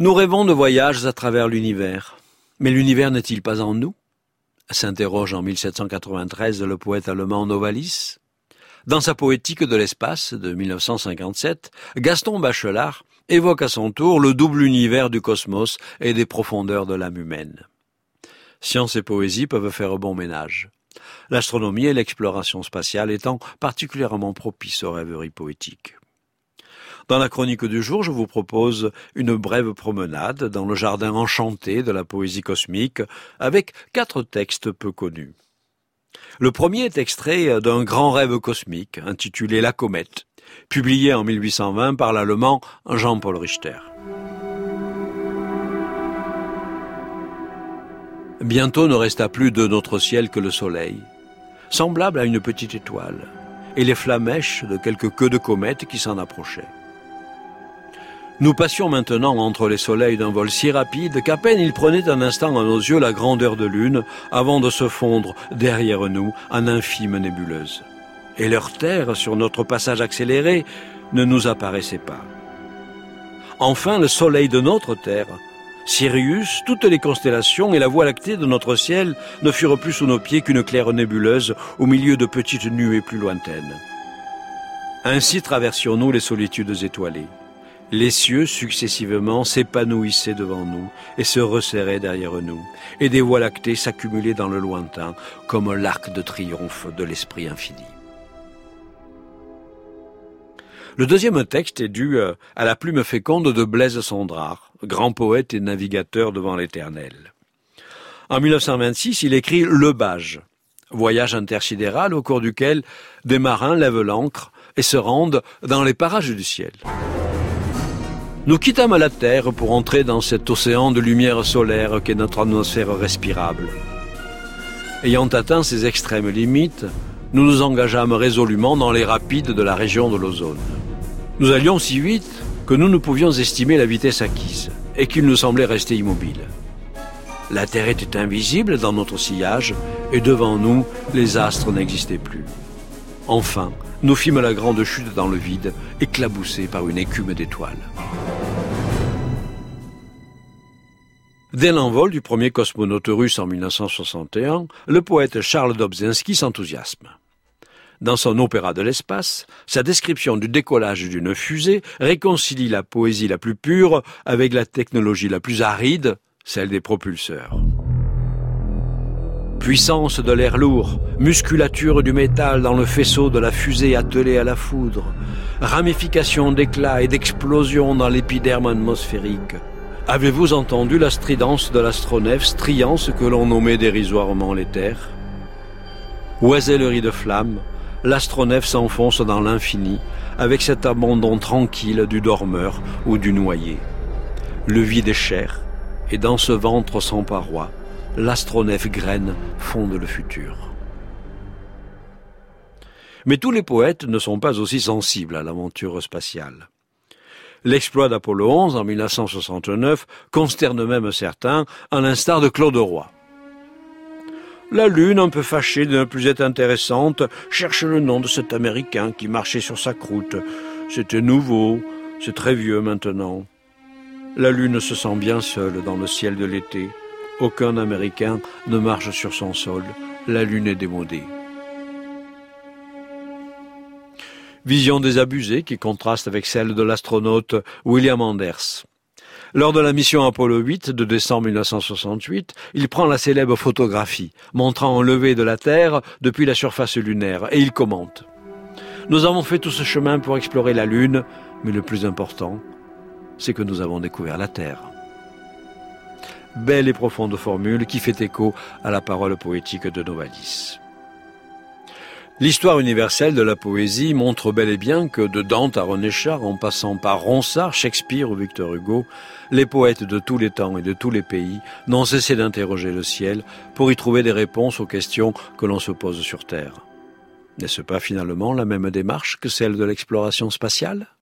Nous rêvons de voyages à travers l'univers. Mais l'univers n'est-il pas en nous? S'interroge en 1793 le poète allemand Novalis. Dans sa poétique de l'espace de 1957, Gaston Bachelard évoque à son tour le double univers du cosmos et des profondeurs de l'âme humaine. Science et poésie peuvent faire bon ménage. L'astronomie et l'exploration spatiale étant particulièrement propices aux rêveries poétiques. Dans la chronique du jour, je vous propose une brève promenade dans le jardin enchanté de la poésie cosmique avec quatre textes peu connus. Le premier est extrait d'un grand rêve cosmique intitulé La comète, publié en 1820 par l'allemand Jean-Paul Richter. Bientôt ne resta plus de notre ciel que le soleil, semblable à une petite étoile, et les flamèches de quelques queues de comètes qui s'en approchaient. Nous passions maintenant entre les soleils d'un vol si rapide qu'à peine il prenait un instant à nos yeux la grandeur de lune avant de se fondre derrière nous en infime nébuleuse. Et leur terre, sur notre passage accéléré, ne nous apparaissait pas. Enfin, le soleil de notre terre, Sirius, toutes les constellations et la voie lactée de notre ciel ne furent plus sous nos pieds qu'une claire nébuleuse au milieu de petites nuées plus lointaines. Ainsi traversions-nous les solitudes étoilées. Les cieux successivement s'épanouissaient devant nous et se resserraient derrière nous, et des voies lactées s'accumulaient dans le lointain comme l'arc de triomphe de l'esprit infini. Le deuxième texte est dû euh, à la plume féconde de Blaise Sondrard, grand poète et navigateur devant l'éternel. En 1926, il écrit Le Bage, voyage intersidéral au cours duquel des marins lèvent l'ancre et se rendent dans les parages du ciel. Nous quittâmes la Terre pour entrer dans cet océan de lumière solaire qu'est notre atmosphère respirable. Ayant atteint ses extrêmes limites, nous nous engageâmes résolument dans les rapides de la région de l'ozone. Nous allions si vite que nous ne pouvions estimer la vitesse acquise et qu'il nous semblait rester immobile. La Terre était invisible dans notre sillage et devant nous, les astres n'existaient plus. Enfin, nous fîmes la grande chute dans le vide, éclaboussés par une écume d'étoiles. Dès l'envol du premier cosmonaute russe en 1961, le poète Charles Dobzhansky s'enthousiasme. Dans son opéra de l'espace, sa description du décollage d'une fusée réconcilie la poésie la plus pure avec la technologie la plus aride, celle des propulseurs. Puissance de l'air lourd, musculature du métal dans le faisceau de la fusée attelée à la foudre, ramification d'éclats et d'explosions dans l'épiderme atmosphérique, Avez-vous entendu la stridence de l'astronef striant ce que l'on nommait dérisoirement l'éther Oisellerie de flammes, l'astronef s'enfonce dans l'infini avec cet abandon tranquille du dormeur ou du noyé. Le vide est cher, et dans ce ventre sans paroi, l'astronef graine fonde le futur. Mais tous les poètes ne sont pas aussi sensibles à l'aventure spatiale. L'exploit d'Apollo 11 en 1969 consterne même certains, à l'instar de Claude Roy. La Lune, un peu fâchée de ne plus être intéressante, cherche le nom de cet Américain qui marchait sur sa croûte. C'était nouveau, c'est très vieux maintenant. La Lune se sent bien seule dans le ciel de l'été. Aucun Américain ne marche sur son sol. La Lune est démodée. Vision désabusée qui contraste avec celle de l'astronaute William Anders. Lors de la mission Apollo 8 de décembre 1968, il prend la célèbre photographie montrant un lever de la Terre depuis la surface lunaire et il commente. Nous avons fait tout ce chemin pour explorer la Lune, mais le plus important, c'est que nous avons découvert la Terre. Belle et profonde formule qui fait écho à la parole poétique de Novalis. L'histoire universelle de la poésie montre bel et bien que de Dante à René Char, en passant par Ronsard, Shakespeare ou Victor Hugo, les poètes de tous les temps et de tous les pays n'ont cessé d'interroger le ciel pour y trouver des réponses aux questions que l'on se pose sur Terre. N'est-ce pas finalement la même démarche que celle de l'exploration spatiale?